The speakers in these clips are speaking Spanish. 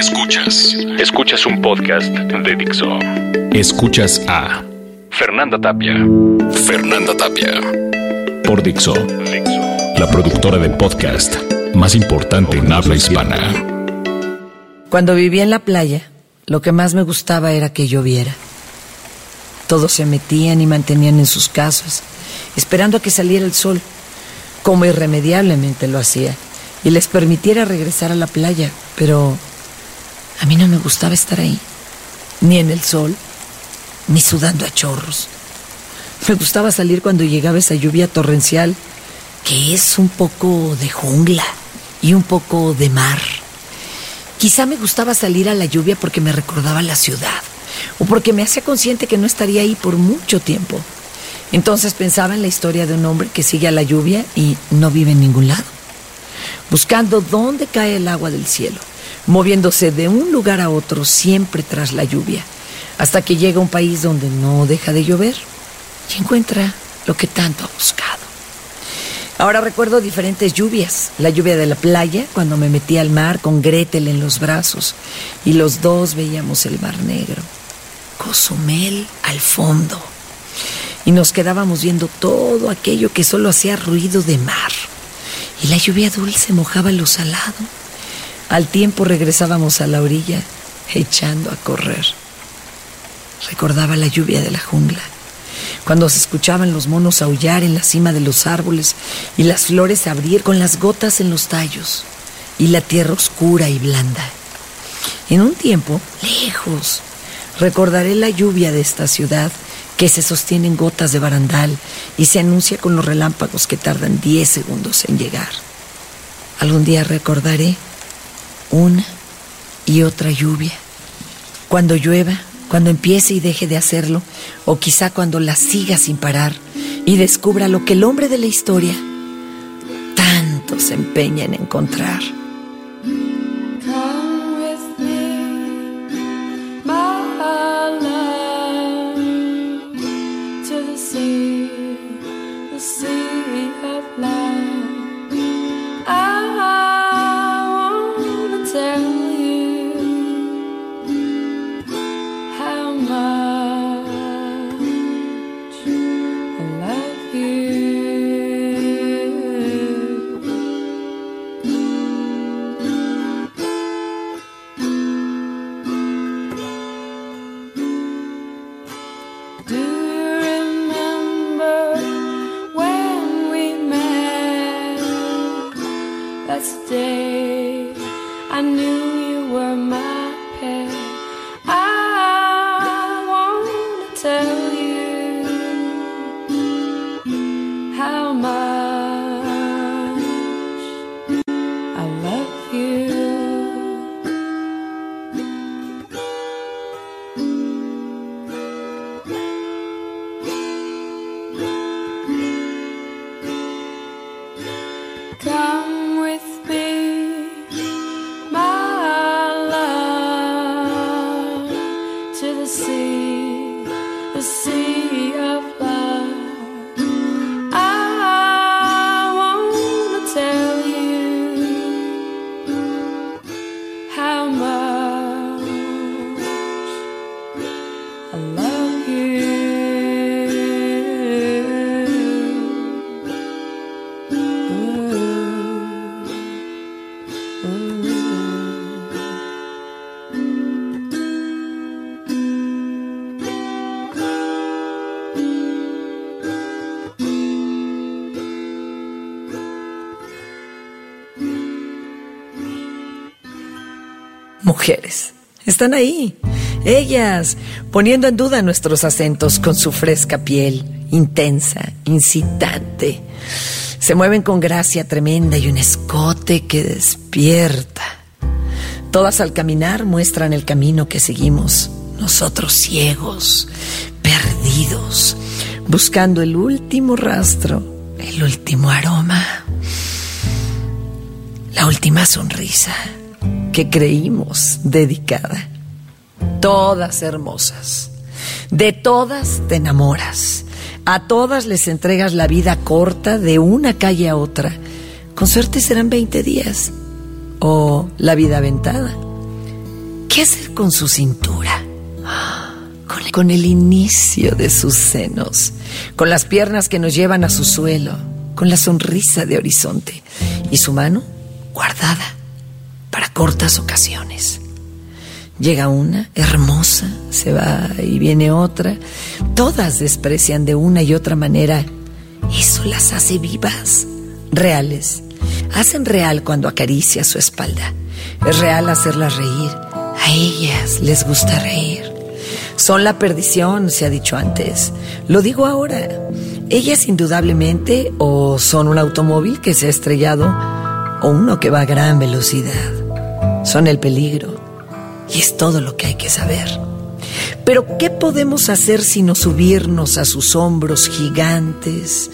Escuchas. Escuchas un podcast de Dixo. Escuchas a Fernanda Tapia. Fernanda Tapia. Por Dixo. La productora de podcast más importante en habla hispana. Cuando vivía en la playa, lo que más me gustaba era que lloviera. Todos se metían y mantenían en sus casas, esperando a que saliera el sol, como irremediablemente lo hacía, y les permitiera regresar a la playa, pero a mí no me gustaba estar ahí, ni en el sol, ni sudando a chorros. Me gustaba salir cuando llegaba esa lluvia torrencial, que es un poco de jungla y un poco de mar. Quizá me gustaba salir a la lluvia porque me recordaba la ciudad, o porque me hacía consciente que no estaría ahí por mucho tiempo. Entonces pensaba en la historia de un hombre que sigue a la lluvia y no vive en ningún lado, buscando dónde cae el agua del cielo moviéndose de un lugar a otro siempre tras la lluvia, hasta que llega a un país donde no deja de llover y encuentra lo que tanto ha buscado. Ahora recuerdo diferentes lluvias, la lluvia de la playa, cuando me metí al mar con Gretel en los brazos y los dos veíamos el mar negro, Cozumel al fondo, y nos quedábamos viendo todo aquello que solo hacía ruido de mar, y la lluvia dulce mojaba lo salado al tiempo regresábamos a la orilla, echando a correr. Recordaba la lluvia de la jungla, cuando se escuchaban los monos aullar en la cima de los árboles y las flores abrir con las gotas en los tallos y la tierra oscura y blanda. En un tiempo, lejos, recordaré la lluvia de esta ciudad que se sostiene en gotas de barandal y se anuncia con los relámpagos que tardan diez segundos en llegar. Algún día recordaré una y otra lluvia. Cuando llueva, cuando empiece y deje de hacerlo, o quizá cuando la siga sin parar y descubra lo que el hombre de la historia tanto se empeña en encontrar. time. Mujeres. Están ahí, ellas, poniendo en duda nuestros acentos con su fresca piel, intensa, incitante. Se mueven con gracia tremenda y un escote que despierta. Todas al caminar muestran el camino que seguimos, nosotros ciegos, perdidos, buscando el último rastro, el último aroma, la última sonrisa que creímos dedicada. Todas hermosas. De todas te enamoras. A todas les entregas la vida corta de una calle a otra. Con suerte serán 20 días. O la vida aventada. ¿Qué hacer con su cintura? Con, el inicio de sus senos, con las piernas que nos llevan a su suelo, con la sonrisa de horizonte y su mano guardada para cortas ocasiones. Llega una, hermosa, se va y viene otra. Todas desprecian de una y otra manera. Eso las hace vivas, reales. Hacen real cuando acaricia su espalda. Es real hacerlas reír. A ellas les gusta reír. Son la perdición, se ha dicho antes. Lo digo ahora. Ellas indudablemente o son un automóvil que se ha estrellado o uno que va a gran velocidad. Son el peligro y es todo lo que hay que saber. Pero ¿qué podemos hacer sino subirnos a sus hombros gigantes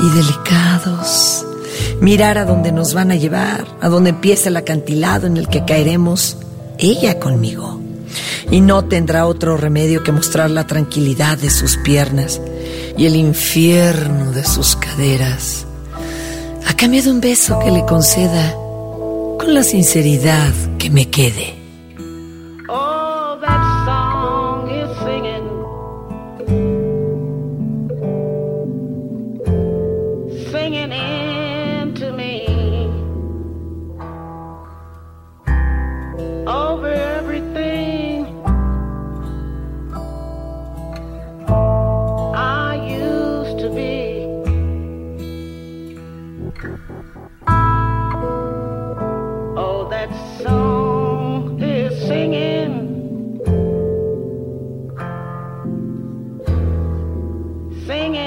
y delicados? Mirar a dónde nos van a llevar, a dónde empieza el acantilado en el que caeremos, ella conmigo. Y no tendrá otro remedio que mostrar la tranquilidad de sus piernas y el infierno de sus caderas, a cambio de un beso que le conceda con la sinceridad que me quede.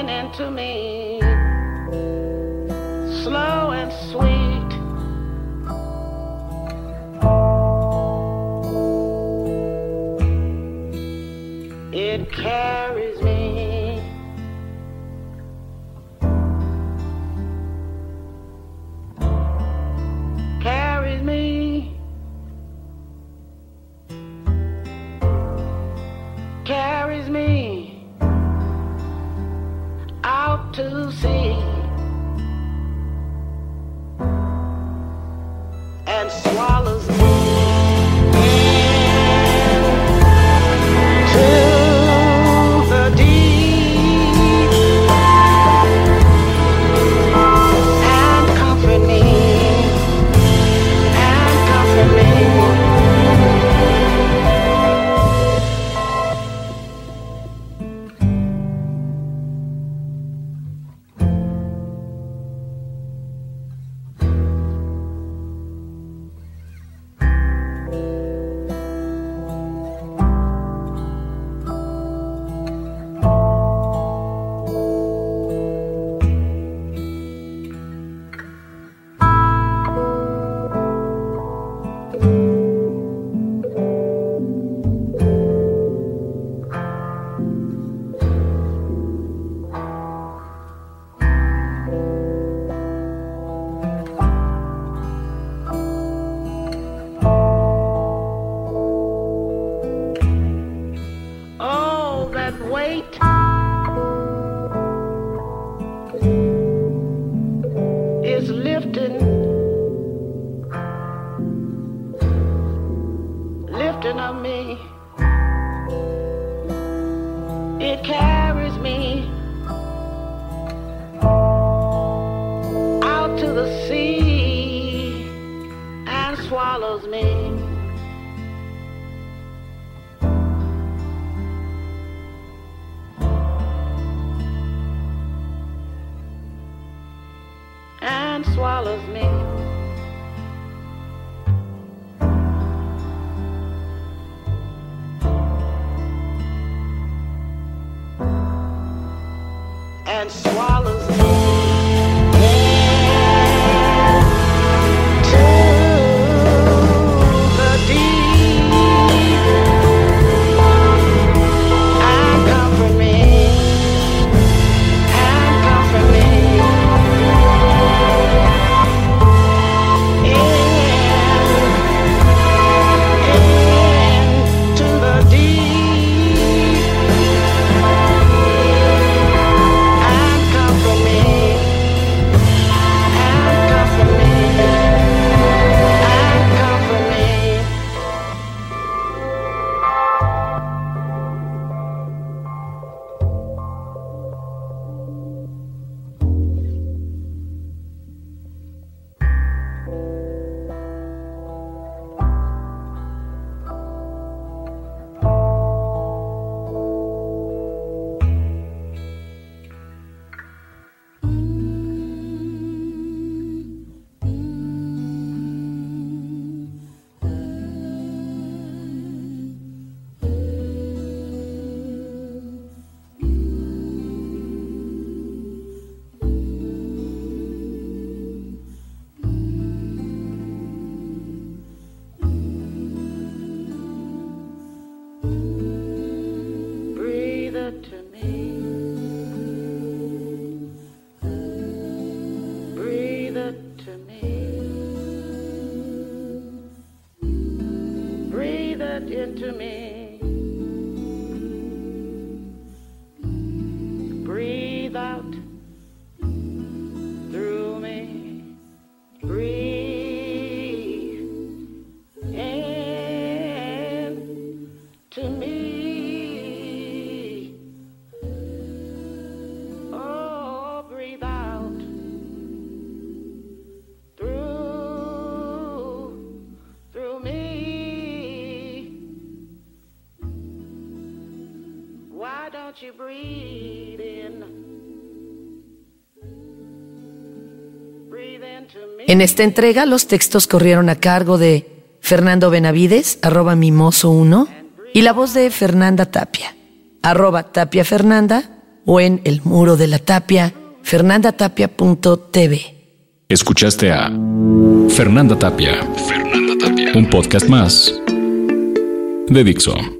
Into to me, slow and sweet. captain of me. It carries me out to the sea and swallows me. And swallows me. into me. En esta entrega los textos corrieron a cargo de Fernando Benavides, arroba mimoso1, y la voz de Fernanda Tapia, arroba Tapia Fernanda, o en el muro de la tapia, fernandatapia.tv. Escuchaste a Fernanda Tapia. Fernanda Tapia. Un podcast más de Dixo.